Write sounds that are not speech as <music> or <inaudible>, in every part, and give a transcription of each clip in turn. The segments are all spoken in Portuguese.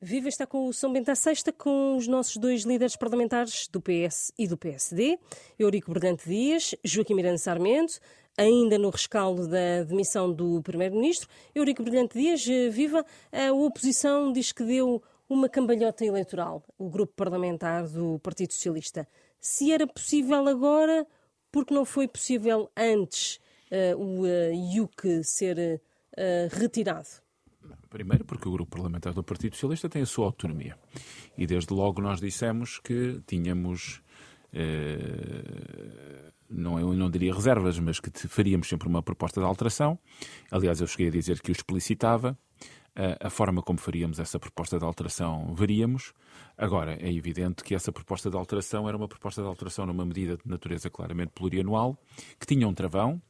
Viva está com o São Bento à Sexta com os nossos dois líderes parlamentares do PS e do PSD, Eurico Brilhante Dias, Joaquim Miranda Sarmento, ainda no rescaldo da demissão do Primeiro-Ministro. Eurico Brilhante Dias, eh, viva, a oposição diz que deu uma cambalhota eleitoral, o grupo parlamentar do Partido Socialista. Se era possível agora, porque não foi possível antes uh, o uh, IUC ser uh, retirado? Primeiro, porque o grupo parlamentar do Partido Socialista tem a sua autonomia. E desde logo nós dissemos que tínhamos. Eh, não, eu não diria reservas, mas que faríamos sempre uma proposta de alteração. Aliás, eu cheguei a dizer que o explicitava. A, a forma como faríamos essa proposta de alteração veríamos. Agora, é evidente que essa proposta de alteração era uma proposta de alteração numa medida de natureza claramente plurianual, que tinha um travão,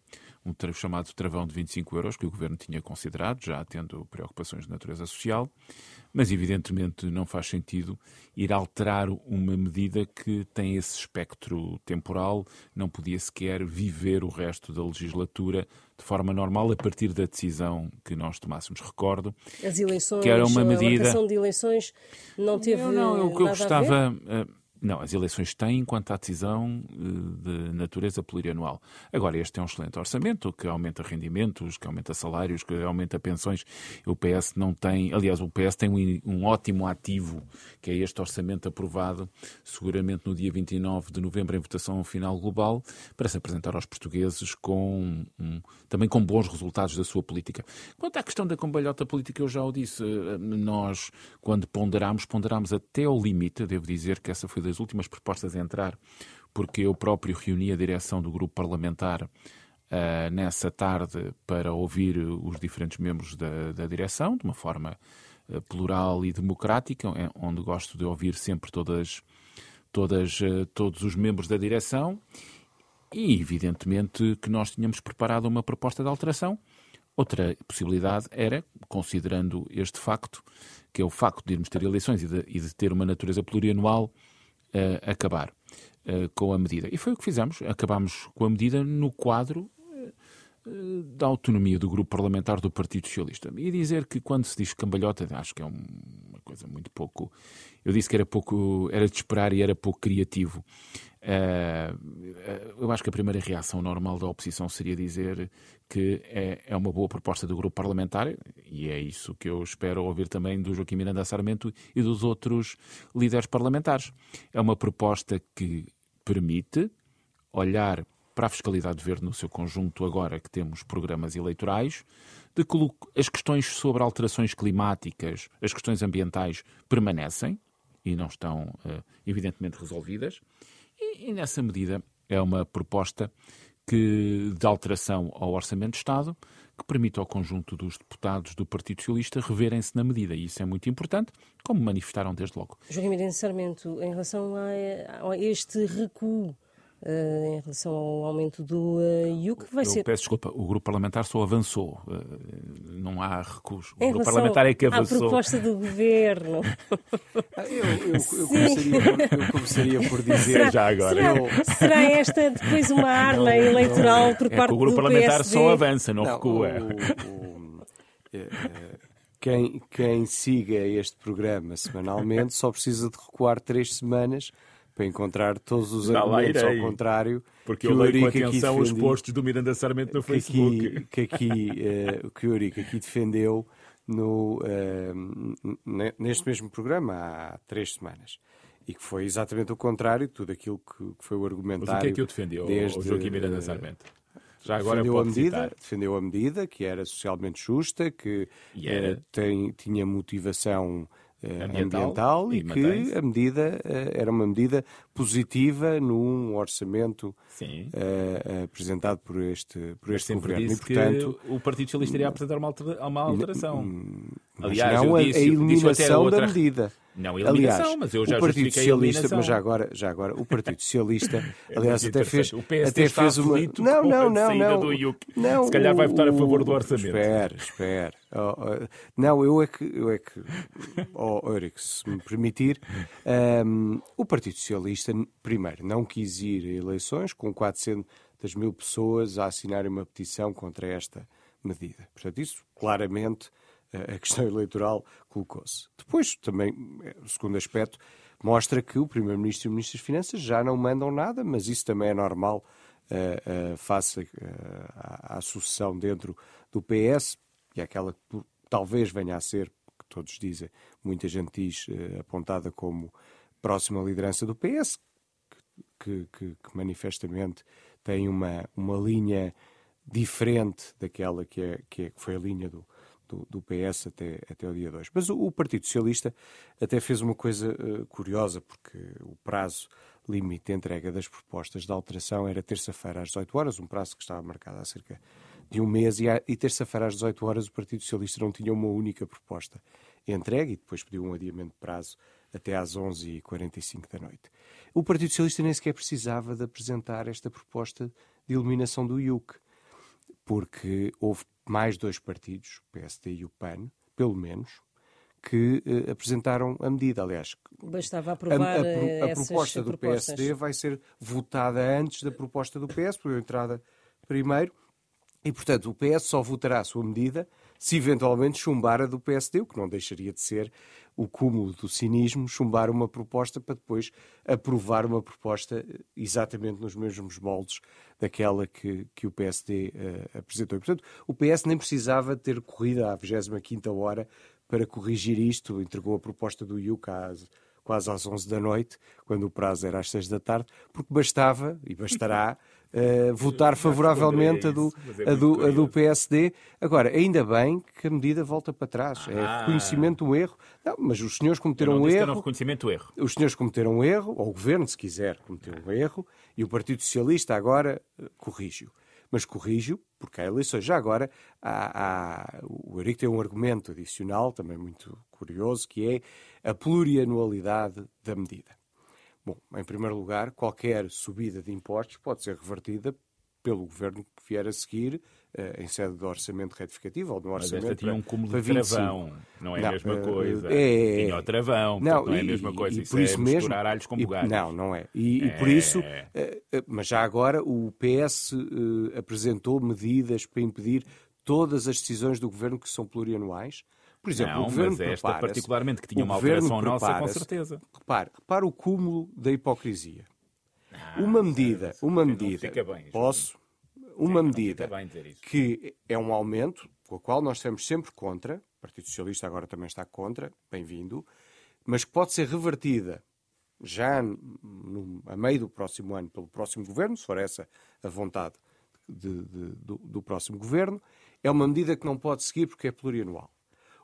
um chamado travão de 25 euros, que o governo tinha considerado, já tendo preocupações de natureza social, mas evidentemente não faz sentido ir alterar uma medida que tem esse espectro temporal, não podia sequer viver o resto da legislatura de forma normal a partir da decisão que nós tomássemos. Recordo As eleições, que era uma medida. A de eleições não teve. Não, não, o que eu gostava. Não, as eleições têm enquanto a decisão eh, de natureza plurianual. Agora, este é um excelente orçamento que aumenta rendimentos, que aumenta salários, que aumenta pensões. O PS não tem, aliás, o PS tem um, ótimo ativo, que é este orçamento aprovado, seguramente no dia 29 de novembro, em votação final global, para se apresentar aos portugueses com um, também com bons resultados da sua política. Quanto à questão da combalhota política, eu já o disse, eh, nós, quando ponderamos, ponderamos até ao limite, devo dizer que essa foi das últimas propostas a entrar, porque eu próprio reuni a direção do grupo parlamentar uh, nessa tarde para ouvir os diferentes membros da, da direção, de uma forma uh, plural e democrática, onde gosto de ouvir sempre todas, todas, uh, todos os membros da direção. E, evidentemente, que nós tínhamos preparado uma proposta de alteração. Outra possibilidade era, considerando este facto, que é o facto de irmos ter eleições e de, e de ter uma natureza plurianual, uh, acabar uh, com a medida. E foi o que fizemos. Acabámos com a medida no quadro uh, da autonomia do grupo parlamentar do Partido Socialista. E dizer que quando se diz cambalhota, acho que é uma coisa muito pouco. Eu disse que era pouco, era de esperar e era pouco criativo. eu acho que a primeira reação normal da oposição seria dizer que é, é uma boa proposta do grupo parlamentar, e é isso que eu espero ouvir também do Joaquim Miranda Sarmento e dos outros líderes parlamentares. É uma proposta que permite olhar para a fiscalidade verde no seu conjunto, agora que temos programas eleitorais, de que as questões sobre alterações climáticas, as questões ambientais permanecem e não estão, eh, evidentemente, resolvidas, e, e nessa medida é uma proposta que, de alteração ao Orçamento de Estado que permite ao conjunto dos deputados do Partido Socialista reverem-se na medida. E isso é muito importante, como manifestaram desde logo. Joaquim Miranda Sarmento, em relação a, a este recuo em relação ao aumento do uh, IUC, vai Eu ser. Peço desculpa, o grupo parlamentar só avançou, uh, não há recurso. O em grupo parlamentar é que avançou. A proposta do governo. eu, eu, eu, começaria, eu, começaria, por dizer será, já agora. Será, será, esta depois uma arma não, eleitoral por é parte do O grupo parlamentar PSD? só avança, não, não recua. O, o, é, é, quem, quem siga este programa semanalmente só precisa de recuar três semanas para encontrar todos os argumentos ao contrário. Porque eu leio com atenção os postos do Miranda Sarmento no que Facebook. Aqui, que aqui, uh, que o Eurico aqui defendeu no, uh, neste mesmo programa há três semanas. E que foi exatamente o contrário de tudo aquilo que, que foi o argumentário. Mas o que é que eu defendi, desde, o Joaquim Miranda Sarmento? Já agora defendeu a medida, defendeu a medida que era socialmente justa, que uh, tem, tinha motivação ambiental, ambiental, e, e que a medida uh, era uma medida positiva num orçamento uh, apresentado por este, por este governo. e, portanto, o Partido Socialista iria apresentar uma, uma alteração. Aliás, não a, disse, a eliminação da medida. Não, eliminação, aliás, mas eu já o Partido Socialista, mas já agora, já agora, o Partido Socialista, é <laughs> aliás, até fez, o PSD até fez uma não, não, não, não, do não, Se calhar vai votar a favor do orçamento. Espera, espera. Oh, oh, não, eu é que, eu é que, oh, Eurico, se me permitir, um, o Partido Socialista, primeiro, não quis ir a eleições com 400 mil pessoas a assinarem uma petição contra esta medida. Portanto, isso claramente a questão <laughs> eleitoral colocou-se. Depois, também, o segundo aspecto, mostra que o Primeiro-Ministro e o Ministro das Finanças já não mandam nada, mas isso também é normal uh, uh, face uh, à, à sucessão dentro do PS, e aquela que talvez venha a ser, que todos dizem, muita gente diz, apontada como próxima liderança do PS, que, que, que manifestamente tem uma, uma linha diferente daquela que, é, que, é, que foi a linha do, do, do, PS até, até o dia 2. Mas o, o, Partido Socialista até fez uma coisa uh, curiosa, porque o prazo limite de entrega das propostas de alteração era terça-feira às 18 horas, um prazo que estava marcado há cerca de um mês, e, e terça-feira às 18 horas o Partido Socialista não tinha uma única proposta entregue e depois pediu um adiamento de prazo até às 11h45 da noite. O Partido Socialista nem sequer precisava de apresentar esta proposta de eliminação do IUC, porque houve mais dois partidos, o PSD e o PAN, pelo menos, que uh, apresentaram a medida. Aliás, Bastava aprovar a, a, a, a proposta do propostas. PSD vai ser votada antes da proposta do PS, por entrada primeiro, e, portanto, o PS só votará a sua medida se eventualmente chumbar a do PSD, o que não deixaria de ser o cúmulo do cinismo, chumbar uma proposta para depois aprovar uma proposta exatamente nos mesmos moldes daquela que, que o PSD uh, eh, apresentou. E, portanto, o PS nem precisava ter corrido à 25ª hora para corrigir isto, entregou a proposta do IUC às, quase às 11 da noite, quando o prazo era às 6 da tarde, porque bastava, e bastará, <laughs> uh, votar favoravelmente a do, é a, do, a do PSD. Agora, ainda bem que a medida volta para trás. É ah. Reconhecimento do erro. Não, mas os senhores cometeram um erro. reconhecimento do erro. Os senhores cometeram um erro, ou o governo, se quiser, cometeu um erro, e o Partido Socialista agora uh, corrige-o. Mas corrige-o porque há eleições. Já agora, há, há, o Eurico tem um argumento adicional, também muito curioso, que é a plurianualidade da medida. Bom, em primeiro lugar, qualquer subida de impostos pode ser revertida pelo governo que vier a seguir uh, em sede do orçamento retificativo ou do orçamento. Mas esta tinha um cúmulo de travão, não é não, a mesma uh, coisa. É, tinha o travão, não, não é a mesma coisa. E, isso por isso é mesmo, alhos com bugalhos. Não, não é. E, é. e por isso, uh, mas já agora o PS apresentou medidas para impedir todas as decisões do governo que são plurianuais por exemplo, não, o governo mas esta particularmente que tinha uma alteração nossa, com certeza. Repare, repare o cúmulo da hipocrisia. Ah, uma medida, uma medida, bem, posso, uma Sim, medida que é um aumento, com a qual nós estamos sempre contra, o Partido Socialista agora também está contra, bem-vindo, mas que pode ser revertida já no, a meio do próximo ano pelo próximo governo, se for essa a vontade de, de, do, do próximo governo, é uma medida que não pode seguir porque é plurianual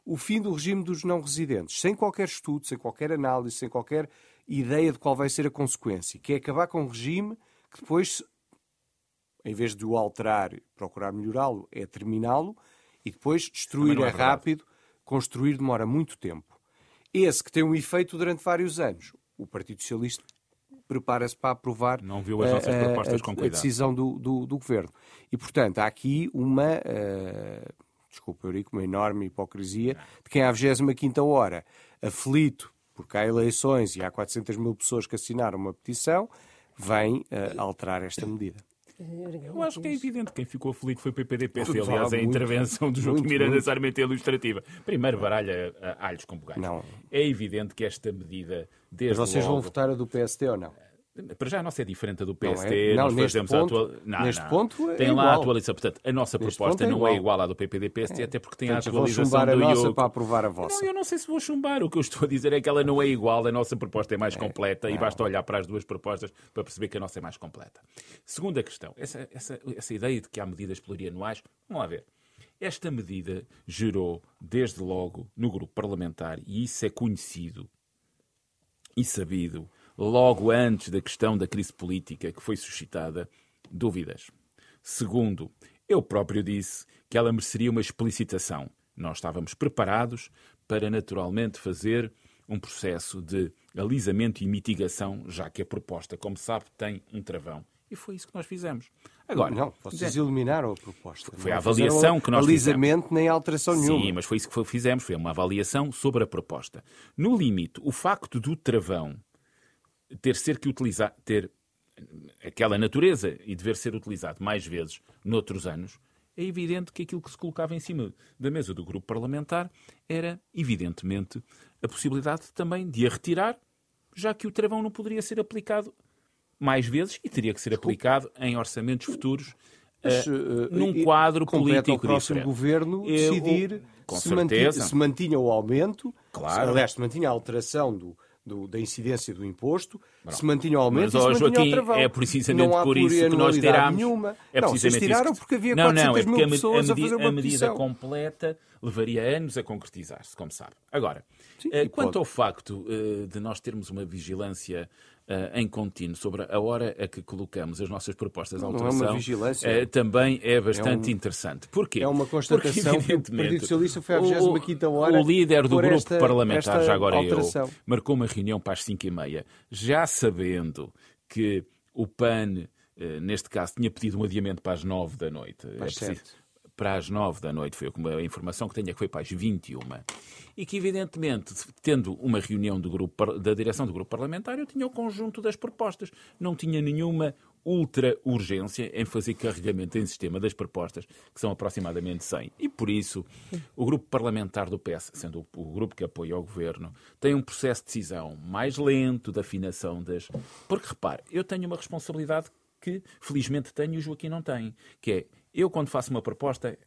o fim do regime dos não residentes, sem qualquer estudo, sem qualquer análise, sem qualquer ideia de qual vai ser a consequência, que é acabar com um regime que depois, em vez de o alterar, procurar melhorá-lo, é terminá-lo e depois destruir é, é rápido, construir demora muito tempo. Esse que tem um efeito durante vários anos. O Partido Socialista prepara-se para aprovar não viu as nossas propostas a, com a decisão do, do, do, governo. E, portanto, há aqui uma. Uh, desculpa Eurico, uma enorme hipocrisia de quem à 25 hora, aflito porque há eleições e há 400 mil pessoas que assinaram uma petição, vem uh, alterar esta medida. Eu acho que é evidente. Quem ficou aflito foi o PPD-PC. Aliás, a intervenção do João Miranda Sarmento é ilustrativa. Primeiro, baralha uh, alhos com bugalhos. Não. É evidente que esta medida, desde Mas vocês logo... vão votar a do PSD ou não? Para já a nossa é diferente do PST. Não, é? não nós neste ponto, atual... não, neste não. ponto é Tem igual. lá a atualização. Portanto, a nossa neste proposta é não é igual à do PPD-PST, é. até porque tem Portanto, a atualização vou chumbar a nossa IOC. para aprovar a vossa. Não, eu não sei se vou chumbar. O que eu estou a dizer é que ela não é igual, a nossa proposta é mais é. completa e basta olhar para as duas propostas para perceber que a nossa é mais completa. Segunda questão, essa, essa, essa ideia de que há medidas plurianuais, vamos lá ver. Esta medida gerou, desde logo, no grupo parlamentar, e isso é conhecido e sabido, logo antes da questão da crise política que foi suscitada, dúvidas. Segundo, eu próprio disse que ela mereceria uma explicitação. Nós estávamos preparados para naturalmente fazer um processo de alisamento e mitigação, já que a proposta, como sabe, tem um travão. E foi isso que nós fizemos. Agora, não, vocês eliminaram a proposta. Foi a avaliação que nós alisamento fizemos. nem alteração nenhuma. Sim, mas foi isso que fizemos. Foi uma avaliação sobre a proposta. No limite, o facto do travão ter ser que utilizar, ter aquela natureza e dever ser utilizado mais vezes noutros anos, é evidente que aquilo que se colocava em cima da mesa do grupo parlamentar era, evidentemente, a possibilidade também de a retirar, já que o travão não poderia ser aplicado mais vezes e teria que ser aplicado em orçamentos futuros mas, uh, num quadro político ao próximo diferente. governo decidir com se, certeza. Mantinha, se mantinha o aumento, claro. aliás, se mantinha a alteração do, do, da incidência do imposto, Bom, se mantinha o aumento mas, e se Joaquim, travão. É precisamente por isso que nós tirámos. Nenhuma. É não, vocês tiraram porque havia não, 400 não, é mil pessoas a, a, fazer uma a medida petição. completa levaria anos a concretizar-se, como sabe. Agora, Sim, uh, quanto pode. ao facto uh, de nós termos uma vigilância em contínuo sobre a hora a que colocamos as nossas propostas de alteração, não é uma vigilância. também é bastante é um, interessante. Porquê? É uma constatação Porque, que o Partido Socialista foi à 25 hora O líder do grupo esta, parlamentar, esta já agora alteração. eu, marcou uma reunião para as 5 e meia, já sabendo que o PAN, neste caso, tinha pedido um adiamento para as 9 da noite. Para as é preciso, para as 9 da noite, foi a informação que tenho, é que foi para as 21. E que, evidentemente, tendo uma reunião do grupo, da direção do grupo parlamentar, eu tinha o conjunto das propostas. Não tinha nenhuma ultra urgência em fazer carregamento em sistema das propostas, que são aproximadamente 100. E por isso, o grupo parlamentar do PS, sendo o grupo que apoia o governo, tem um processo de decisão mais lento, de afinação das. Porque repare, eu tenho uma responsabilidade que felizmente tenho e o Joaquim não tem, que é eu, quando faço uma proposta,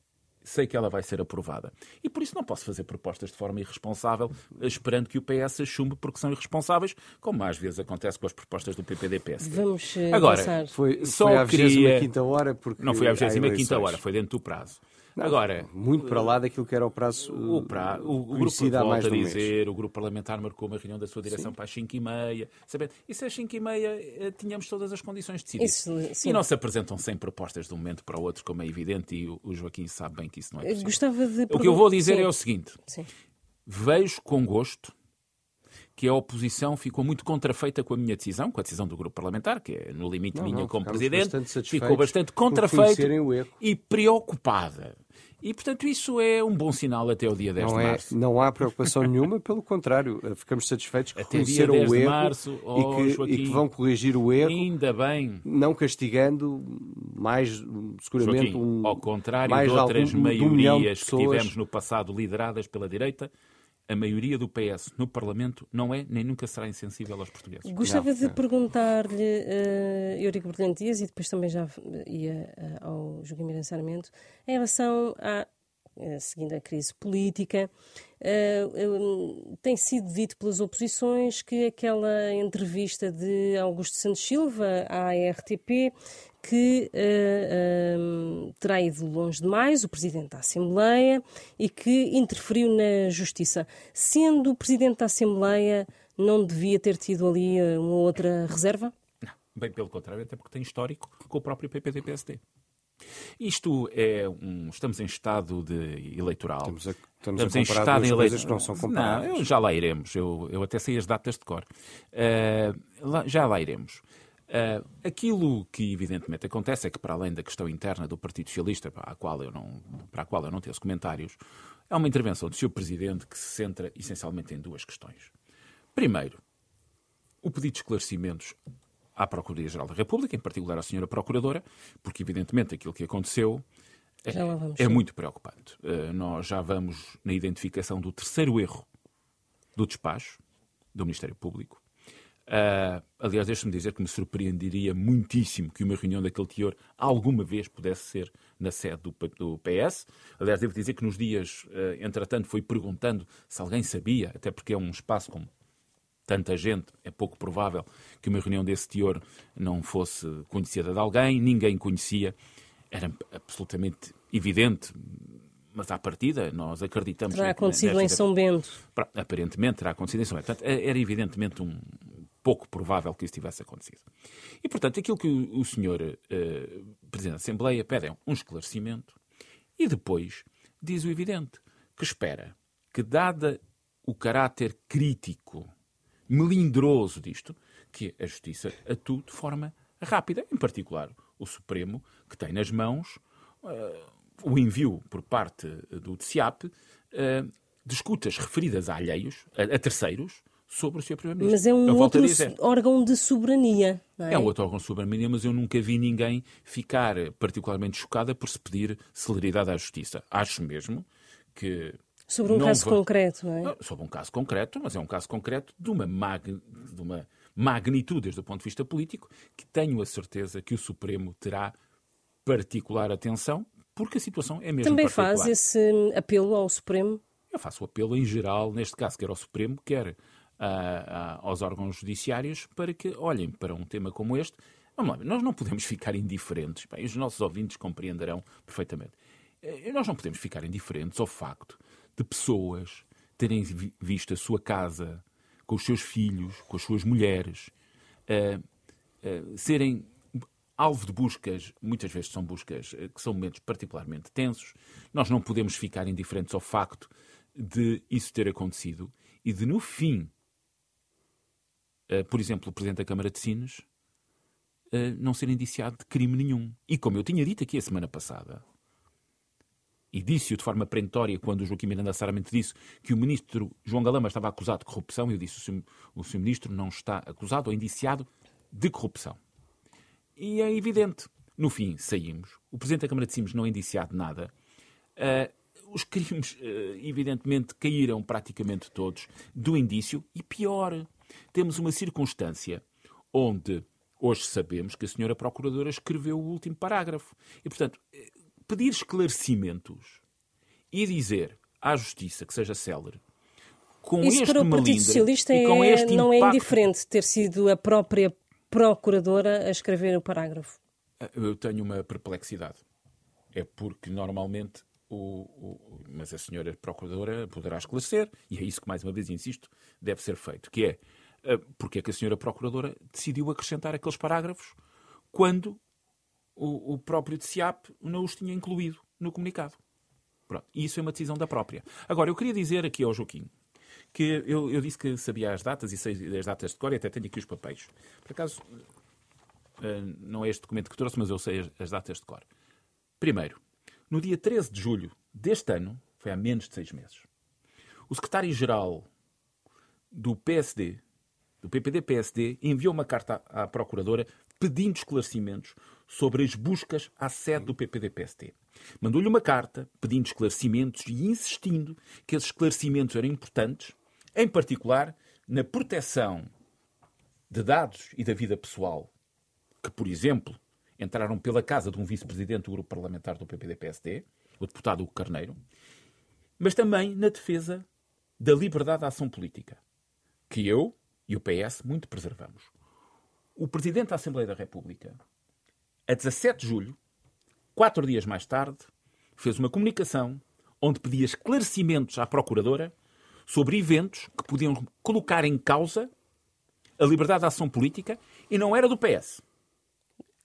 sei que ela vai ser aprovada. E por isso não posso fazer propostas de forma irresponsável, esperando que o PS chumbe porque são irresponsáveis, como às vezes acontece com as propostas do PPD-PS. Vamos uh, Agora, passar. Foi, só foi à queria... 25 hora porque Não foi à há 25 eleições. hora, foi dentro do prazo. Não, Agora, muito para lá daquilo que era o prazo o, pra, o, o grupo há mais volta a de um mês. dizer, o grupo parlamentar marcou uma reunião da sua direção para as 5 e meia. Sabendo, e se às 5 e meia eh, tínhamos todas as condições de decidir. Isso, sim. E não se apresentam 100 propostas de um momento para o outro, como é evidente, e o, o Joaquim sabe bem que isso não é possível. Gostava de O que eu vou dizer Sim. é o seguinte: Sim. vejo com gosto que a oposição ficou muito contrafeita com a minha decisão, com a decisão do grupo parlamentar, que é no limite Não, minha não, como presidente, bastante ficou bastante contrafeita e preocupada. E, portanto, isso é um bom sinal até o dia 10 Não, de é, março. não há <laughs> preocupação nenhuma, pelo contrário, eh, ficamos satisfeitos que Até dia reconheceram 10 o de erro março, oh, e, que, Joaquim. e que vão corrigir o erro, Ainda bem. não castigando mais, seguramente, Joaquim, um, ao contrário mais de outras algum- de um milhão de maiorias que tivemos no passado lideradas pela direita, a maioria do PS no Parlamento não é nem nunca será insensível aos portugueses. Gostava Não, de não. perguntar-lhe, uh, Eurico Brilhante Dias, e depois também já ia uh, ao Joaquim Miranda Sarmento, em relação a, uh, seguindo a crise política, uh, um, tem sido dito pelas oposições que aquela entrevista de Augusto Santos Silva à RTP que uh, um, terá ido longe demais, o Presidente da Assembleia, e que interferiu na Justiça. Sendo o Presidente da Assembleia, não devia ter tido ali uh, uma outra reserva? Não, bem pelo contrário, até porque tem histórico com o próprio PPD-PSD. Isto é um. Estamos em estado de eleitoral. Estamos a, estamos Estamos a em estado duas em coisas eleito- que não são comparáveis. Não, eu já lá iremos. Eu, eu até sei as datas de cor. Eh, lá- já lá iremos. Eh, aquilo que evidentemente acontece é que, para além da questão interna do Partido Socialista, para a qual eu não, para a qual eu não tenho comentários, é uma intervenção do Sr. Presidente que se centra essencialmente em duas questões. Primeiro, o pedido de esclarecimentos à Procuradoria-Geral da República, em particular à Senhora Procuradora, porque evidentemente aquilo que aconteceu é, é muito preocupante. Eh, nós já vamos na identificação do terceiro erro do despacho do Ministério Público. Ah, aliás, deixe-me dizer que me surpreenderia muitíssimo que uma reunião daquele teor alguma vez pudesse ser na sede do, do PS. Aliás, devo dizer que nos dias, eh, entretanto, fui perguntando se alguém sabia, até porque é um espaço com tanta gente, é pouco provável que uma reunião desse teor não fosse conhecida de alguém, ninguém conhecia, era absolutamente evidente, mas à partida nós acreditamos... Terá acontecido nesta em São Bento. Aparentemente terá acontecido em São Bento. Portanto, é- era evidentemente um pouco provável que isso tivesse acontecido. E, portanto, aquilo que o, senhor eh, Presidente da Assembleia pede é um esclarecimento e depois diz o evidente, que espera que, dada o caráter crítico, melindroso disto, que a Justiça atue de forma rápida, em particular o Supremo, que tem nas mãos eh, o envio por parte do TCIAP eh, de escutas referidas a alheios, a, a terceiros, sobre o Sr. Primeiro-Ministro. Mas é um outro órgão de soberania. É? é? um outro órgão de soberania, mas eu nunca vi ninguém ficar particularmente chocada por se pedir celeridade à justiça. Acho mesmo que. Sobre um caso va... concreto, não é? Sobre um caso concreto, mas é um caso concreto de uma, mag... de uma magnitude desde o ponto de vista político que tenho a certeza que o Supremo terá particular atenção, porque a situação é mesmo Também particular. faz esse apelo ao Supremo? Eu faço o apelo em geral, neste caso, quer ao Supremo, quer aos órgãos judiciários para que olhem para um tema como este. Vamos lá, nós não podemos ficar indiferentes. Bem, os nossos ouvintes compreenderão perfeitamente. Eh, nós não podemos ficar indiferentes ao facto de pessoas terem visto a sua casa com os seus filhos, com as suas mulheres, uh, uh, serem alvo de buscas, muitas vezes são buscas uh, que são momentos particularmente tensos. Nós não podemos ficar indiferentes ao facto de isso ter acontecido e de, no fim, por exemplo, o Presidente da Câmara de Sines uh, não ser indiciado de crime nenhum. E como eu tinha dito aqui a semana passada, e disse-o de forma perentória quando o Joaquim Miranda Saramente disse que o ministro João Galamba estava acusado de corrupção, eu disse que o senhor ministro não está acusado ou indiciado de corrupção. E é evidente. No fim, saímos. O Presidente da Câmara de Sines não é indiciado de nada. Uh, os crimes, uh, evidentemente, caíram praticamente todos do indício. E pior, temos uma circunstância onde hoje sabemos que a senhora Procuradora escreveu o último parágrafo. E, portanto, eh, pedir esclarecimentos e dizer à Justiça que seja célere com Isso este para o Partido Socialista é, não impacto... é indiferente ter sido a própria Procuradora a escrever o parágrafo. Ah, eu tenho uma perplexidade. É porque normalmente o, o, mas a senhora Procuradora poderá esclarecer, e é isso que, mais uma vez, insisto, deve ser feito, que é uh, porque é que a senhora Procuradora decidiu acrescentar aqueles parágrafos quando o, o próprio TCIAP não os tinha incluído no comunicado. Pronto. E isso é uma decisão da própria. Agora, eu queria dizer aqui ao Joaquim que eu, eu disse que sabia as datas e sei as datas de cor e até tenho aqui os papéis. Por acaso, uh, não é este documento que trouxe, mas eu sei as, as datas de cor. Primeiro, no dia 13 de julho deste ano, foi há menos de seis meses, o secretário-geral do PSD, do PPD-PSD, enviou uma carta à Procuradora pedindo esclarecimentos sobre as buscas à sede do PPD-PSD. Mandou-lhe uma carta pedindo esclarecimentos e insistindo que esses esclarecimentos eram importantes, em particular na proteção de dados e da vida pessoal, que, por exemplo, entraram pela casa de um vice-presidente do grupo parlamentar do PPD-PSD, o deputado Hugo Carneiro, mas também na defesa da liberdade de ação política, que eu e o PS muito preservamos. O Presidente da Assembleia da República, a 17 de julho, quatro dias mais tarde, fez uma comunicação onde pedia esclarecimentos à Procuradora sobre eventos que podiam colocar em causa a liberdade de ação política e não era do PS.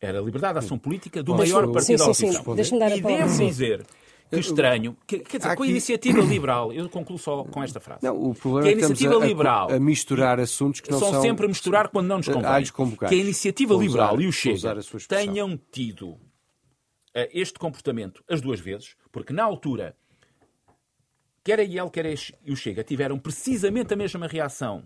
Era a liberdade de ação política do maior partido sim, sim, sim. E devo dizer que estranho, que, quer dizer, Aqui... com a iniciativa liberal, eu concluo só com esta frase. Não, o problema que a iniciativa é liberal a, a misturar assuntos que não são, são sempre a misturar quando não nos convém. Que a iniciativa liberal usar, e o Chega tenham tido uh, este comportamento as duas vezes, porque na altura quer a IEL, quer a o Chega tiveram precisamente a mesma reação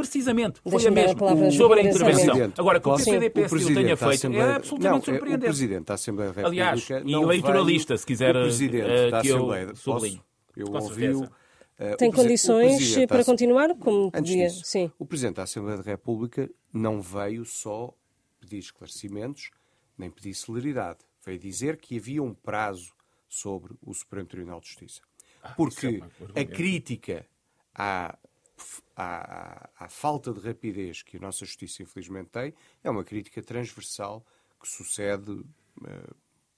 Precisamente, foi a mesma sobre a intervenção. Agora, que o PCD-PSD o, o tenha feito Assembleia... é absolutamente não, surpreendente. O Presidente da Assembleia da República Aliás, e eleitoralista, se quiser o Presidente uh, da Assembleia, eu sublinho. Eu ouvi-o... Uh, Tem condições para continuar? Como podia? Disso, Sim. O Presidente da Assembleia da República não veio só pedir esclarecimentos, nem pedir celeridade. Veio dizer que havia um prazo sobre o Supremo Tribunal de Justiça. Ah, Porque é a crítica à à, à, falta de rapidez que a nossa justiça infelizmente tem, é uma crítica transversal que sucede uh,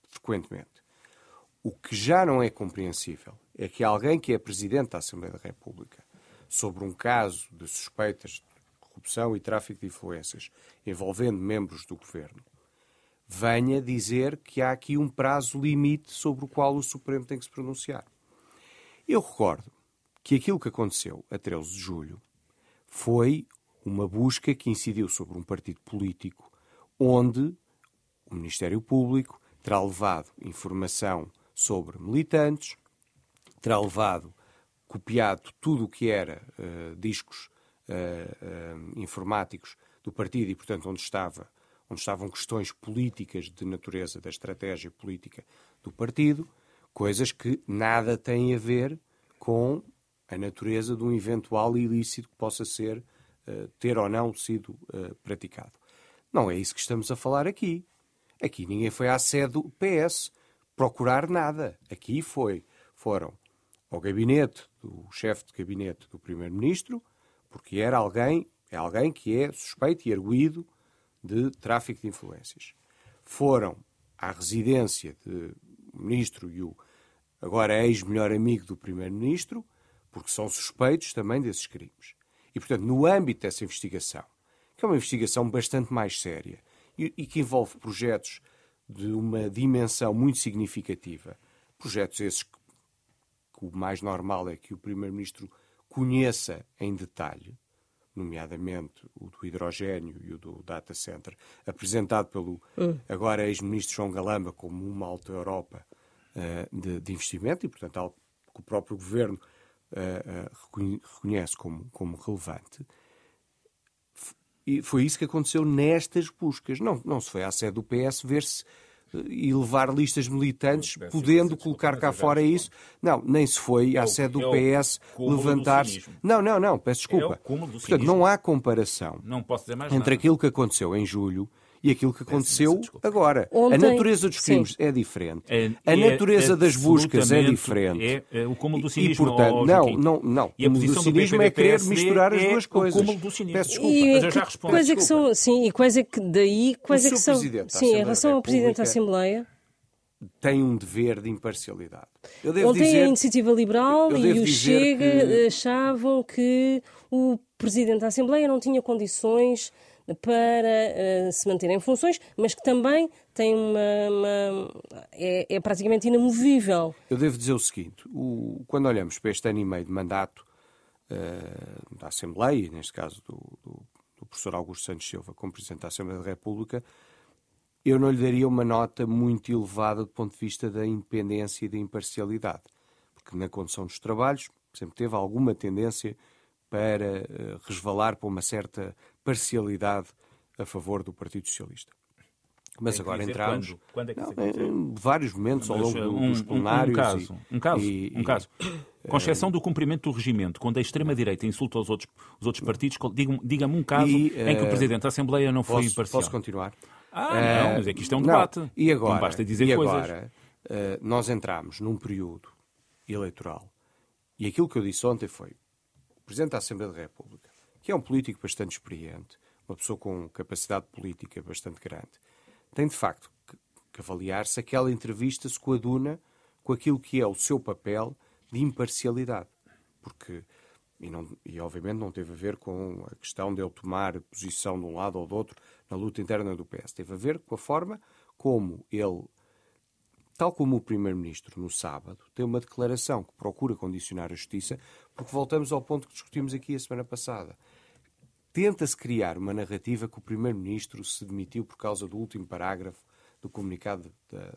frequentemente. O que já não é compreensível é que alguém que é Presidente da Assembleia da República, sobre um caso de suspeitas de corrupção e tráfico de influências envolvendo membros do governo, venha dizer que há aqui um prazo limite sobre o qual o Supremo tem que se pronunciar. Eu recordo que aquilo que aconteceu a 13 de julho foi uma busca que incidiu sobre um partido político onde o Ministério Público terá levado informação sobre militantes, terá levado, copiado tudo o que era uh, discos uh, informáticos do partido e, portanto, onde, estava, onde estavam questões políticas de natureza da estratégia política do partido, coisas que nada têm a ver com a natureza de um eventual ilícito que possa ser, uh, ter ou não sido uh, praticado. Não é isso que estamos a falar aqui. Aqui ninguém foi à sede do PS procurar nada. Aqui foi, foram ao gabinete do chefe de gabinete do primeiro-ministro, porque era alguém, é alguém que é suspeito e arguído de tráfico de influências. Foram à residência do ministro e o agora ex-melhor amigo do primeiro-ministro, porque são suspeitos também desses crimes. E, portanto, no âmbito dessa investigação, que é uma investigação bastante mais séria e, e que envolve projetos de uma dimensão muito significativa, projetos esses que, que o mais normal é que o primeiro-ministro conheça em detalhe, nomeadamente o do hidrogênio e o do data center, apresentado pelo hum. agora ex-ministro João Galamba como uma alta Europa uh, de, de, investimento e, portanto, algo que o próprio governo uh, reconhece como, como relevante. E foi isso que aconteceu nestas buscas. Não, não se foi à sede do PS ver se e levar listas militantes, podendo colocar cá fora isso. Não, nem se foi à sede do PS levantar-se. Não, não, não, peço desculpa. Portanto, não há comparação entre aquilo que aconteceu em julho e aquilo que aconteceu agora. Ontem, a natureza dos crimes sim. é diferente. É, a natureza é das buscas é diferente. É, é o cúmulo do cinismo. E, portanto, não, não, não. E a posição do cinismo do é querer misturar as duas coisas. O cúmulo do cinismo. Peço desculpa, e mas eu já respondo. Quais é que são, sim, e quais é que daí, quais é que são? Sim, em relação ao Presidente da Assembleia tem um dever de imparcialidade. Ontem dizer, a Iniciativa Liberal e o Chega que... achavam que o Presidente da Assembleia não tinha condições para uh, se manter em funções, mas que também tem uma, uma é, é, praticamente inamovível. Eu devo dizer o seguinte: o, quando olhamos para este ano e meio de mandato uh, da Assembleia, neste caso do, do, do, professor Augusto Santos Silva como Presidente da Assembleia da República, eu não lhe daria uma nota muito elevada do ponto de vista da independência e da imparcialidade, porque na condução dos trabalhos sempre teve alguma tendência para uh, resvalar para uma certa parcialidade a favor do Partido Socialista. Mas agora entramos quando? Quando é não, em vários momentos ao longo um, dos plenários. Um, um caso, e, um caso, e, um caso. Com exceção do cumprimento do regimento, quando a extrema-direita insulta os outros, os outros partidos, diga-me um caso e, em que o Presidente da Assembleia não foi posso, imparcial. Posso continuar? Ah, não, mas é que isto é um debate. Não. E agora, não basta dizer e coisas. agora uh, nós entramos num período eleitoral e aquilo que eu disse ontem foi o Presidente da Assembleia da República, que é um político bastante experiente, uma pessoa com capacidade política bastante grande, tem de facto que, avaliar se aquela entrevista se coaduna com aquilo que é o seu papel de imparcialidade. Porque, e, não, e obviamente não teve a ver com a questão de ele tomar posição de um lado ou do outro na luta interna do PS, teve a ver com a forma como ele, tal como o Primeiro-Ministro no sábado, tem uma declaração que procura condicionar a justiça, porque voltamos ao ponto que discutimos aqui a semana passada tenta-se criar uma narrativa que o Primeiro-Ministro se demitiu por causa do último parágrafo do comunicado da,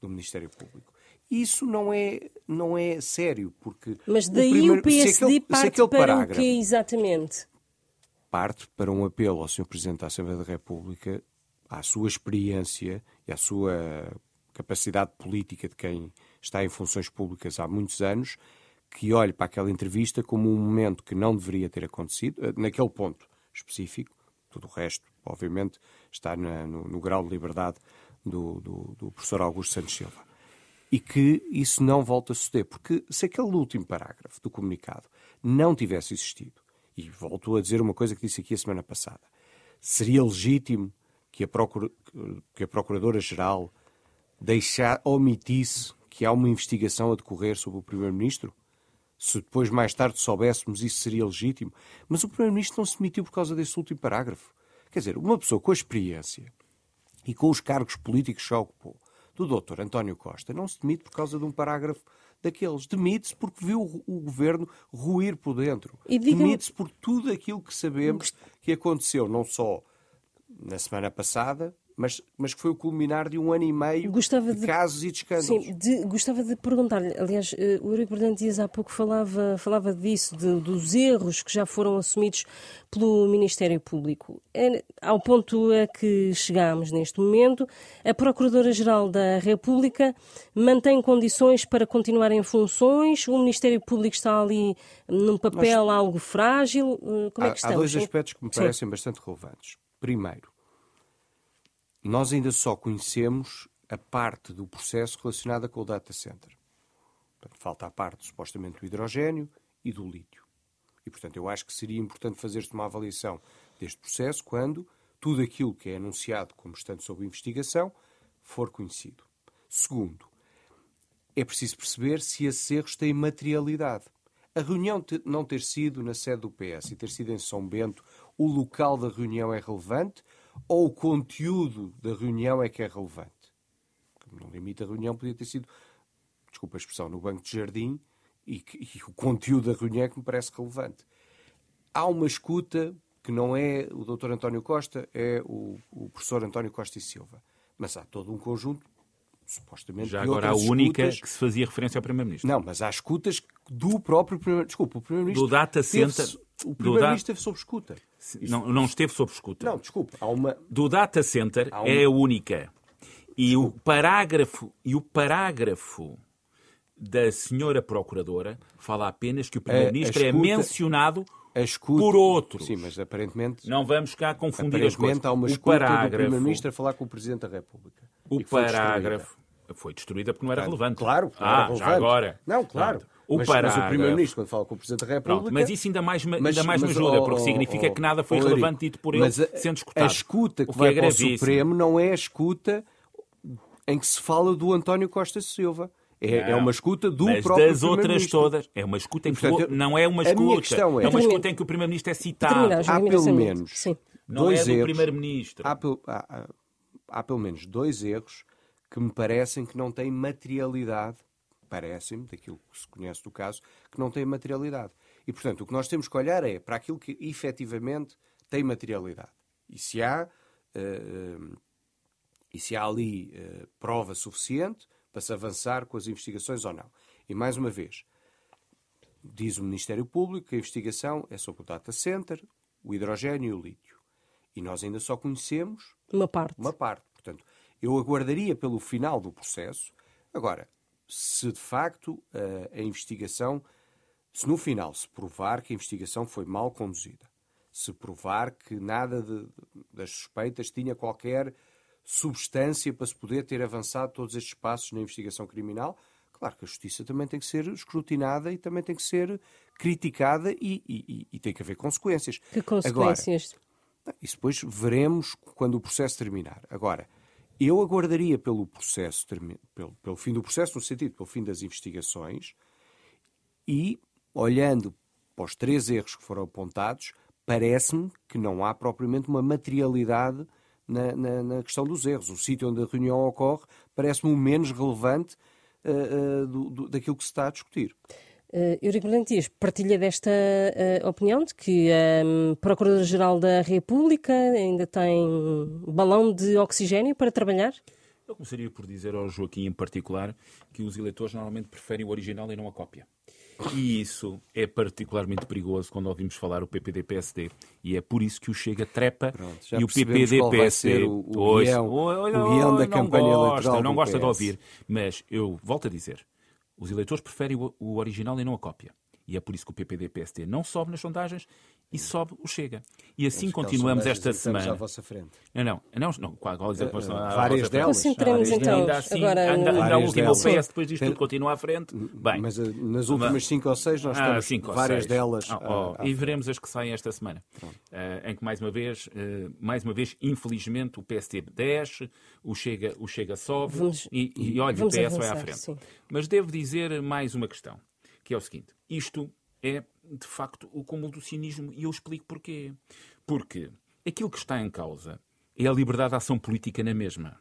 do Ministério Público. Isso não é, não é sério, porque... Mas daí o, primeiro, o PSD aquele, parte para o quê exatamente? Parte para um apelo ao Sr. Presidente da Assembleia da República, à sua experiência e à sua capacidade política de quem está em funções públicas há muitos anos, que olhe para aquela entrevista como um momento que não deveria ter acontecido, eh, naquele ponto específico. Tudo o resto, obviamente, está na, no, no, grau de liberdade do, do, do, professor Augusto Santos Silva. E que isso não volta a suceder, porque se aquele último parágrafo do comunicado não tivesse existido, e volto a dizer uma coisa que disse aqui a semana passada, seria legítimo que a, procura, que a Procuradora-Geral deixar, omitisse que há uma investigação a decorrer sobre o Primeiro-Ministro? Se depois, mais tarde, soubéssemos, isso seria legítimo. Mas o Primeiro-Ministro não se demitiu por causa desse último parágrafo. Quer dizer, uma pessoa com a experiência e com os cargos políticos que já ocupou, do Dr. António Costa, não se demite por causa de um parágrafo daqueles. Demite-se porque viu o governo ruir por dentro. Demite-se por tudo aquilo que sabemos que aconteceu, não só na semana passada, mas, mas que foi o culminar de um ano e meio gostava de, de casos e de escândalos. Sim, de, gostava de perguntar-lhe, aliás, uh, o Eurico Bernardo Dias há pouco falava, falava disso, de, dos erros que já foram assumidos pelo Ministério Público. É, ao ponto a que chegamos neste momento, a Procuradora-Geral da República mantém condições para continuar em funções, o Ministério Público está ali num papel Nós... algo frágil, uh, como há, é que estamos? Há dois aspectos que me parecem Sim. bastante relevantes. Primeiro, nós ainda só conhecemos a parte do processo relacionada com o data center. Portanto, falta a parte supostamente do hidrogênio e do lítio. E, portanto, eu acho que seria importante fazer-se uma avaliação deste processo quando tudo aquilo que é anunciado como estando sob investigação for conhecido. Segundo, é preciso perceber se esses erros têm materialidade. A reunião não ter sido na sede do PS e ter sido em São Bento, o local da reunião é relevante ou o conteúdo da reunião é que é relevante? No limite, a reunião podia ter sido, desculpa a expressão, no banco de jardim e, que, e o conteúdo da reunião é que me parece relevante. Há uma escuta que não é o Dr. António Costa, é o, o professor António Costa e Silva. Mas há todo um conjunto supostamente. Já agora a única escutas... que se fazia referência ao Primeiro-Ministro. Não, mas há escutas do próprio Primeiro-Ministro. Desculpa, o Primeiro-Ministro. Do data center. O Primeiro-Ministro esteve sob escuta. Não, não esteve sob escuta. Não, desculpa. Há uma... Do data center uma... é a única. E o parágrafo e o parágrafo da senhora procuradora fala apenas que o primeiro-ministro é mencionado escuta, por outros. Sim, mas aparentemente não vamos cá confundir as coisas. há uma escuta o parágrafo, do primeiro-ministro a falar com o presidente da República. O parágrafo foi destruída porque não era relevante. Claro, não ah, relevante. já agora. Não, claro. O mas, parágrafo... mas o Primeiro-Ministro, quando fala com o Presidente da República... Pronto, mas isso ainda mais, ainda mais mas, me ajuda, oh, porque significa oh, que nada foi oh, relevante dito por ele a, sendo escutado. A escuta que, que vai é para o Supremo não é a escuta em que se fala do António Costa Silva. É, é, uma escuta do mas próprio das outras todas. É uma escuta em que Portanto, não é uma escuta. É, é, uma escuta em que o Primeiro-Ministro é citado. Há pelo menos Sim. não dois é do Primeiro-Ministro. Há, há, há, pelo menos dois erros que me parecem que não têm materialidade, parece-me, daquilo que se conhece do caso, que não têm materialidade. E, portanto, o que nós temos que olhar é para aquilo que efetivamente tem materialidade. E se há, uh, e se há ali uh, prova suficiente para se avançar com as investigações ou não. E, mais uma vez, diz o Ministério Público que a investigação é sobre o data center, o hidrogênio e o lítio. E nós ainda só conhecemos uma parte. Uma parte. Portanto, eu aguardaria pelo final do processo. Agora, se de facto a, a investigação, se no final se provar que a investigação foi mal conduzida, se provar que nada de, das suspeitas tinha qualquer substância para se poder ter avançado todos estes passos na investigação criminal, claro que a justiça também tem que ser escrutinada e também tem que ser criticada e, e, e tem que haver consequências. Que consequências? Agora, isso depois veremos quando o processo terminar. Agora, eu aguardaria pelo processo, pelo, pelo fim do processo, no sentido, pelo fim das investigações, e, olhando para os três erros que foram apontados, parece-me que não há propriamente uma materialidade na, na, na, questão dos erros. O sítio onde a reunião ocorre parece-me o menos relevante uh, uh, do, do, daquilo que se está a discutir. Uh, Eurico Dias partilha desta uh, opinião de que a um, Procuradora-Geral da República ainda tem balão de oxigênio para trabalhar? Eu começaria por dizer ao Joaquim em particular que os eleitores normalmente preferem o original e não a cópia. E isso é particularmente perigoso quando ouvimos falar o PPD-PSD. E é por isso que o Chega trepa Pronto, e o PPD-PSD... O, o, guião, o, guião da campanha gosta, eleitoral Não gosta de ouvir, mas eu volto a dizer, os eleitores preferem o, original e não a cópia. E é por isso que o PPD-PSD não sobe nas sondagens e sobe o Chega. E assim continuamos esta semana. à vossa frente. Não, não, não, não qual, dizer, uh, uh, várias delas. Concentremos então. Ainda assim, agora, a última delas. PS, depois disto tudo continua à frente. Bem, mas uh, nas últimas 5 ou 6 nós ah, temos várias seis. delas. Oh, oh, e veremos as que saem esta semana. em que mais uma vez, mais uma vez, infelizmente, o PST desce, o Chega, o Chega sobe vamos, e, e olha, o PS avançar, vai à frente. Sim. Mas devo dizer mais uma questão, que é o seguinte: isto é, de facto, o cúmulo do cinismo e eu explico porquê. Porque aquilo que está em causa é a liberdade de ação política na mesma.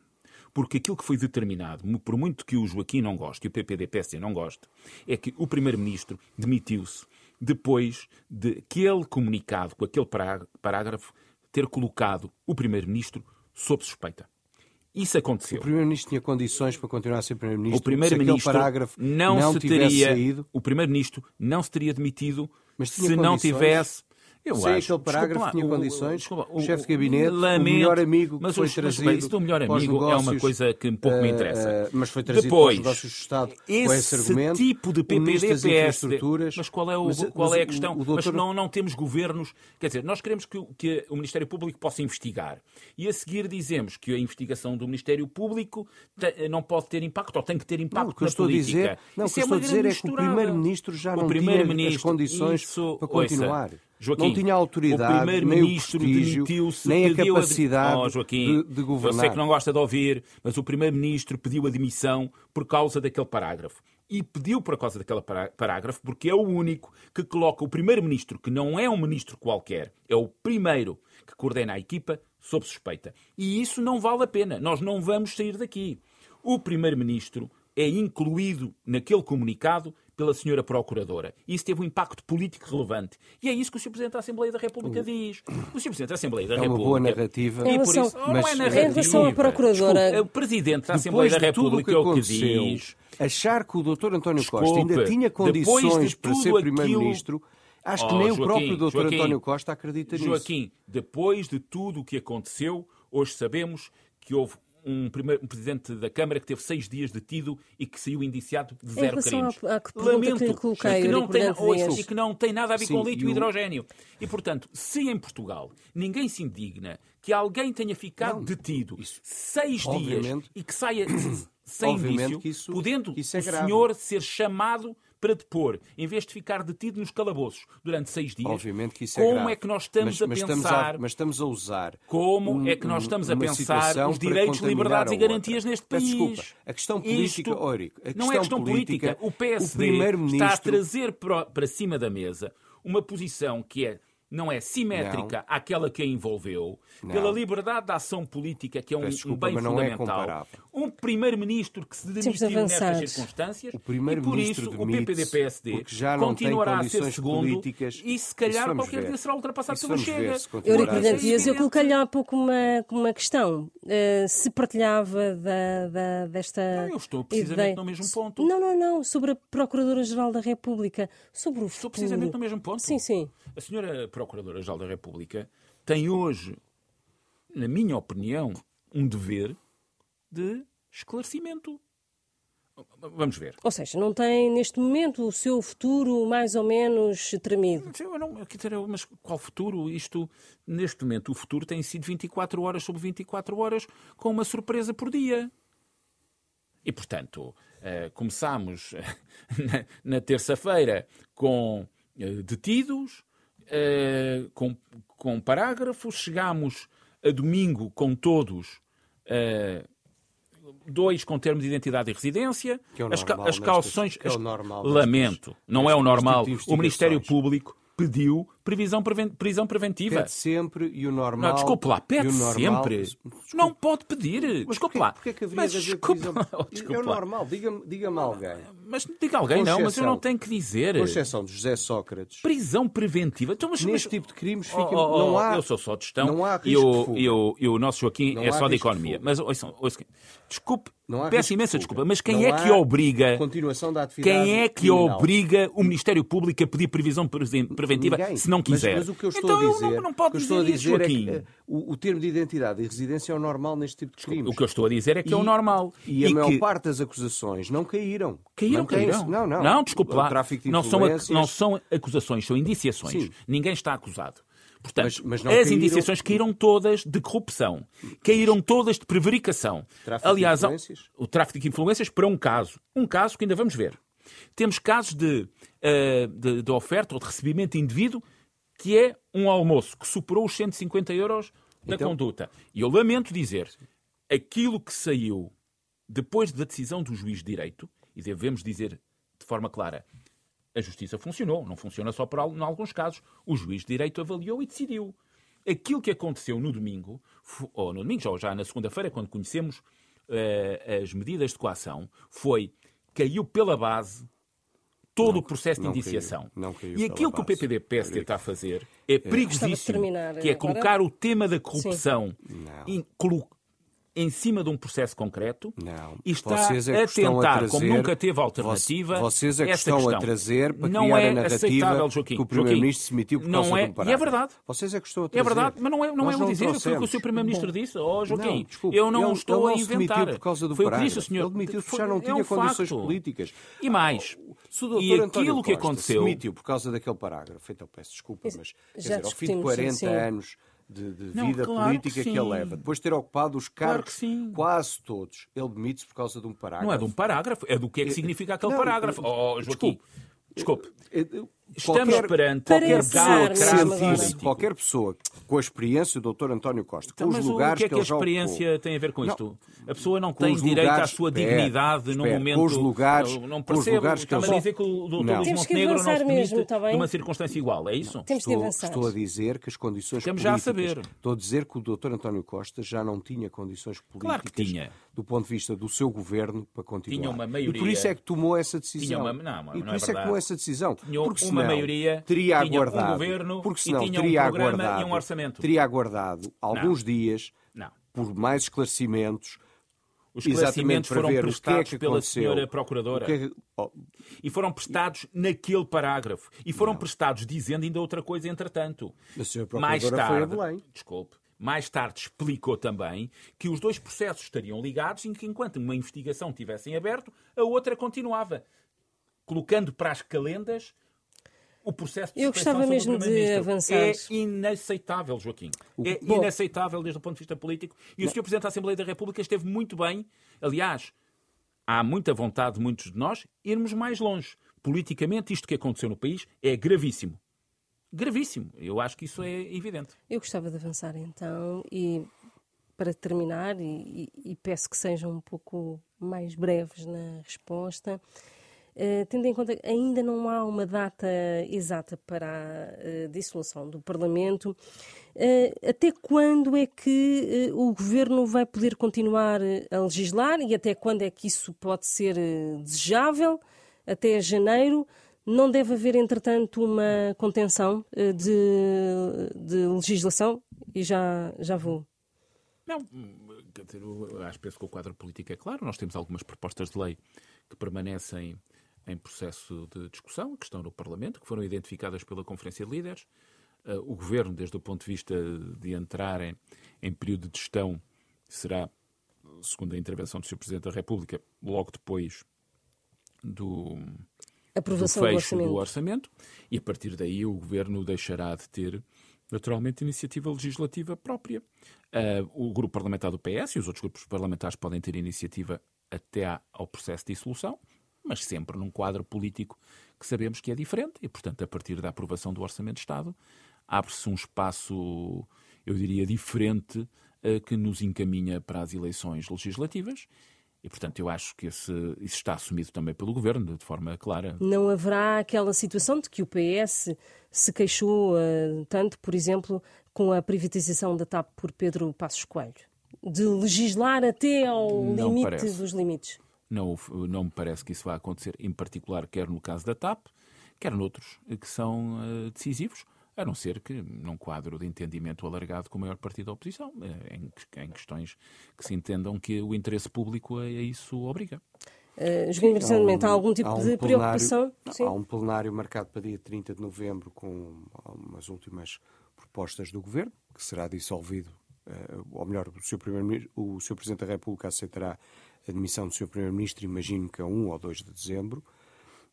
Porque aquilo que foi determinado, por muito que o Joaquim não goste e o PPD-PSD não goste, é que o Primeiro-Ministro demitiu-se depois de aquele comunicado, com aquele parágrafo, ter colocado o Primeiro-Ministro sob suspeita. Isso aconteceu. O Primeiro-Ministro tinha condições para continuar a ser Primeiro-Ministro. O Primeiro-Ministro não, não, se teria. Saído. O Primeiro-Ministro não se teria demitido se não tivesse eu Sem acho. aquele parágrafo tinha condições, desculpa, o, o, chefe de gabinete, lamento, o melhor amigo que mas foi trazido mas, o melhor amigo é uma coisa que pouco me interessa. Uh, mas foi trazido Depois, para os negócios do Estado esse, com esse argumento. tipo de PPD, PSD, mas qual é, o, mas, qual mas é a questão? O, doutor... Mas não, não temos governos... Quer dizer, nós queremos que, que o Ministério Público possa investigar. E a seguir dizemos que a investigação do Ministério Público não pode ter impacto, ou tem que ter impacto não, o que eu estou a dizer, Não, o que é estou a dizer é que o Primeiro-Ministro já não tinha as condições para continuar. Joaquim, não tinha autoridade, o primeiro-ministro demitiu-se, nem a capacidade oh, Joaquim, de, de, governar. Eu sei que não gosta de ouvir, mas o primeiro-ministro pediu a demissão por causa daquele parágrafo. E pediu por causa daquele parágrafo porque é o único que coloca o primeiro-ministro, que não é um ministro qualquer, é o primeiro que coordena a equipa, sob suspeita. E isso não vale a pena. Nós não vamos sair daqui. O primeiro-ministro é incluído naquele comunicado pela senhora Procuradora. Isso teve um impacto político relevante. E é isso que o Sr. Presidente da Assembleia da República diz. O Sr. Presidente da Assembleia da é República... É uma boa narrativa. E por isso, mas, não é narrativa. Em relação à Procuradora... Desculpa, o Presidente da Assembleia da República é o que diz... Achar que o Dr. António Desculpe, Costa ainda tinha condições de para ser Primeiro-Ministro... Acho que nem oh, Joaquim, o próprio Dr. Joaquim, António Costa acredita nisso. Joaquim, depois de tudo o que aconteceu, hoje sabemos que houve um, primeiro, um presidente da Câmara que teve seis dias detido e que saiu indiciado de zero crimes. À, à que Lamento que coloquei, que não tem, e que não tem nada a ver Sim, com litio e hidrogênio. E, portanto, se em Portugal ninguém se indigna que alguém tenha ficado não, detido isso, seis dias e que saia <coughs> sem indício, isso, podendo isso é o senhor ser chamado para depor, em vez de ficar detido nos calabouços durante seis dias. Obviamente que isso é como é que nós estamos mas, a pensar... Estamos a, mas estamos a usar... Como um, é que nós estamos a pensar os direitos, liberdades e garantias neste país? Desculpa, a questão política, Isto, Órico, a questão não é questão política. política. O PSD o está a trazer para cima da mesa uma posição que é não é simétrica não. àquela que a envolveu, não. pela liberdade de ação política, que é um, desculpa, um bem é fundamental. É um primeiro-ministro que se demitiu nestas circunstâncias o e por isso o PPD-PSD continuará a ser segundo políticas. e se calhar qualquer dia será ultrapassado pelo Chega. Brilhante Dias, eu coloquei-lhe há pouco uma, uma questão. Uh, se partilhava da, da, desta não, eu estou precisamente ideia. no mesmo ponto. Não, não, não. Sobre a Procuradora-Geral da República. Sobre o Estou precisamente no mesmo ponto. Sim, sim. A senhora Procuradora-Geral da República tem hoje, na minha opinião, um dever de esclarecimento. Vamos ver. Ou seja, não tem neste momento o seu futuro mais ou menos tremido. Eu não, mas qual futuro? Isto, neste momento, o futuro tem sido 24 horas sobre 24 horas com uma surpresa por dia. E, portanto, uh, começámos <laughs> na, na terça-feira com uh, detidos, uh, com, com parágrafos, chegámos a domingo com todos, uh, dois com termos de identidade e residência, é as, normal, as calções. É normal, lamento, não é o normal. O Ministério Público pediu previsão prisão preventiva. Pede sempre e o normal. Não, desculpe lá, pede sempre. Desculpe. Não pode pedir. Mas desculpe lá. Porquê que haveria mas, de haver prisão? <laughs> é o normal, diga-me diga alguém. Mas diga alguém, não, mas eu não tenho que dizer. Com exceção de José Sócrates. Prisão preventiva. Então, mas, Neste mas... tipo de crimes fica... oh, oh, não há... Eu sou só de gestão não há e, o, e, o, e o nosso Joaquim não é só de economia. De mas ouçam, ouçam, desculpe, Peço imensa desculpa, mas quem não é que obriga? Continuação da atividade quem é que criminal. obriga o Ministério Público a pedir previsão preventiva Ninguém. se não quiser? Mas, mas o que eu estou então, a dizer, não, não pode dizer, dizer isso, Joaquim. É que, o, o, termo de identidade e residência é o normal neste tipo de crimes. O que eu estou a dizer é que e, é o normal. E, e a maior que... parte das acusações não caíram. Caíram, não caíram. Não, não. Não, desculpe lá. De não, são, não são acusações, são indiciações. Sim. Ninguém está acusado. Portanto, mas, mas as caíram... indiciações caíram todas de corrupção, caíram todas de prevaricação. Tráfico Aliás, de o tráfico de influências para um caso. Um caso que ainda vamos ver. Temos casos de, uh, de, de oferta ou de recebimento indevido que é um almoço que superou os 150 euros da então... conduta. E eu lamento dizer, aquilo que saiu depois da decisão do juiz de direito, e devemos dizer de forma clara, a justiça funcionou, não funciona só por em alguns casos. O juiz de direito avaliou e decidiu. Aquilo que aconteceu no domingo, ou no domingo, ou já na segunda-feira, quando conhecemos uh, as medidas de coação, foi caiu pela base todo não, o processo de indiciação. Caiu, caiu e aquilo que o PPD-PSD está a fazer é, é perigosíssimo, que é colocar o tema da corrupção, em cima de um processo concreto não. e está é a tentar, a trazer, como nunca teve alternativa, vocês é que estão questão. a trazer para não criar é a narrativa Joaquim. que o Primeiro-Ministro se emitiu por causa não é, de um parágrafo. E é verdade. Vocês é que estão a trazer. É verdade, mas não é, não é um dizer, foi o que o Sr. Primeiro-Ministro disse. Oh, Joaquim, não, desculpe, eu não ele, estou ele a inventar. por causa do foi o que disse o senhor. Ele admitiu que já não tinha é um condições facto. políticas. E mais, se o e aquilo que aconteceu... se emitiu por causa daquele parágrafo, então peço desculpa, mas ao fim de 40 anos de, de não, vida claro política que, que, ele leva, depois de ter ocupado os cargos claro quase todos, ele demite-se por causa de um parágrafo. Não é de um parágrafo, é do que é que significa aquele não, parágrafo. Oh, Joaquim, desculpe. desculpe. Estamos qualquer, perante qualquer pessoa que sentisse, qualquer pessoa com a experiência do Dr. António Costa, com então, os lugares o que é que, que a experiência tem a ver com isto? Não, a pessoa não tem direito lugares, à sua espera, dignidade espera, num momento. Com os lugares, não com os lugares que Está-me a dizer que o Dr. Luís Montenegro não se mesmo, está numa circunstância igual, é isso? Temos estou, que avançar. Estou a dizer que as condições Temos políticas... já a saber. Estou a dizer que o Dr. António Costa já não tinha condições políticas claro tinha. do ponto de vista do seu governo para continuar. Tinha uma maioria. E por isso é que tomou essa decisão. Uma, não, e por é isso é, que tomou essa decisão. Tinha porque uma maioria, teria tinha aguardado, um governo porque senão, e tinha teria um programa aguardado, e um orçamento. Teria aguardado alguns não. dias não. por mais esclarecimentos os esclarecimentos foram prestados que é que pela senhora Procuradora. Que é oh. E foram prestados naquele parágrafo. E foram não. prestados dizendo ainda outra coisa, entretanto. A senhora Procuradora mais tarde, foi a Belém. Desculpe. Mais tarde explicou também que os dois processos estariam ligados e que enquanto uma investigação tivesse em aberto, a outra continuava. Colocando para as calendas o processo de Eu gostava mesmo de avançar. É inaceitável, Joaquim. É Bom, inaceitável desde o ponto de vista político. E o Sr. Presidente da Assembleia da República esteve muito bem. Aliás, há muita vontade de muitos de nós irmos mais longe. Politicamente, isto que aconteceu no país é gravíssimo. Gravíssimo. Eu acho que isso é evidente. Eu gostava de avançar então e para terminar, e, e, e peço que sejam um pouco mais breves na resposta. Uh, tendo em conta que ainda não há uma data exata para a uh, dissolução do Parlamento, uh, até quando é que o Governo vai poder continuar a legislar e até quando é que isso pode ser desejável? Até janeiro. Não deve haver, entretanto, uma contenção de, de legislação? E já, já vou. Não, quer dizer, acho que o quadro político é claro. Nós temos algumas propostas de lei que permanecem em processo de discussão, que estão no Parlamento, que foram identificadas pela Conferência de Líderes. Uh, o Governo, desde o ponto de vista de entrar em, em período de gestão, será, segundo a intervenção do Sr. Presidente da República, logo depois do, Aprovação do fecho do orçamento. do orçamento. E a partir daí o Governo deixará de ter naturalmente, iniciativa legislativa própria. Uh, o grupo parlamentar do PS e os outros grupos parlamentares podem ter iniciativa até ao processo de dissolução mas sempre num quadro político que sabemos que é diferente e, portanto, a partir da aprovação do Orçamento de Estado, abre-se um espaço, eu diria, diferente uh, que nos encaminha para as eleições legislativas. E, portanto, eu acho que esse, isso está assumido também pelo Governo, de forma clara. Não haverá aquela situação de que o PS se queixou uh, tanto, por exemplo, com a privatização da TAP por Pedro Passos Coelho? De legislar até ao Não limite parece. dos limites? Não, não me parece que isso vá acontecer, em particular, quer no caso da TAP, quer noutros que são uh, decisivos, a não ser que num quadro de entendimento alargado com o maior partido da oposição, uh, em, em, questões que se entendam que o interesse público a, a isso obriga. Uh, Joaquim há, há algum tipo há um de preocupação? Há um plenário marcado para dia 30 de novembro com umas últimas propostas do Governo, que será dissolvido, uh, ou melhor, o Sr. O Sr. Presidente da República aceitará admissão do Sr. Primeiro-Ministro, imagino que a 1 ou 2 de dezembro,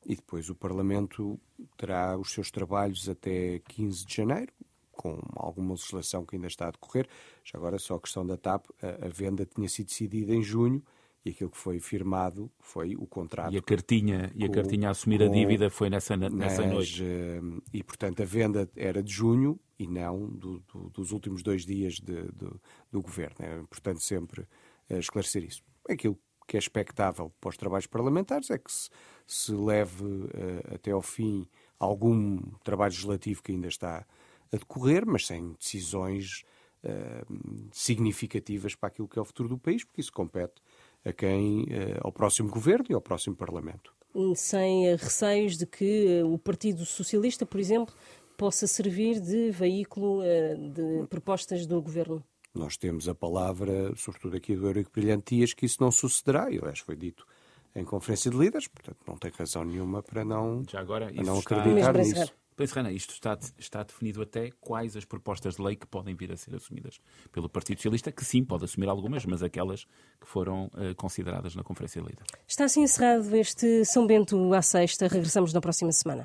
e depois o Parlamento terá os seus trabalhos até 15 de janeiro, com alguma legislação que ainda está a decorrer. Já agora, só a questão da TAP, a, a venda tinha sido decidida em junho e aquilo que foi firmado foi o contrato. E a cartinha, com, e a, cartinha a assumir com, a dívida foi nessa, nessa nas, noite. Uh, e, portanto, a venda era de junho e não do, do, dos últimos dois dias de, do, do governo. É importante sempre uh, esclarecer isso. Aquilo que é expectável para os trabalhos parlamentares é que se, se leve uh, até ao fim algum trabalho legislativo que ainda está a decorrer, mas sem decisões uh, significativas para aquilo que é o futuro do país, porque isso compete a quem, uh, ao próximo governo e ao próximo Parlamento. Sem receios de que o Partido Socialista, por exemplo, possa servir de veículo de propostas do governo? Nós temos a palavra, sobretudo aqui do Eurico Brilhantias, que isso não sucederá, e aliás foi dito em conferência de líderes, portanto não tem razão nenhuma para não, Já agora, para não acreditar nisso. Pois, Rana, isto está, está definido até quais as propostas de lei que podem vir a ser assumidas pelo Partido Socialista, que sim, pode assumir algumas, mas aquelas que foram uh, consideradas na Conferência de Líderes. Está assim encerrado este São Bento à sexta. Regressamos na próxima semana.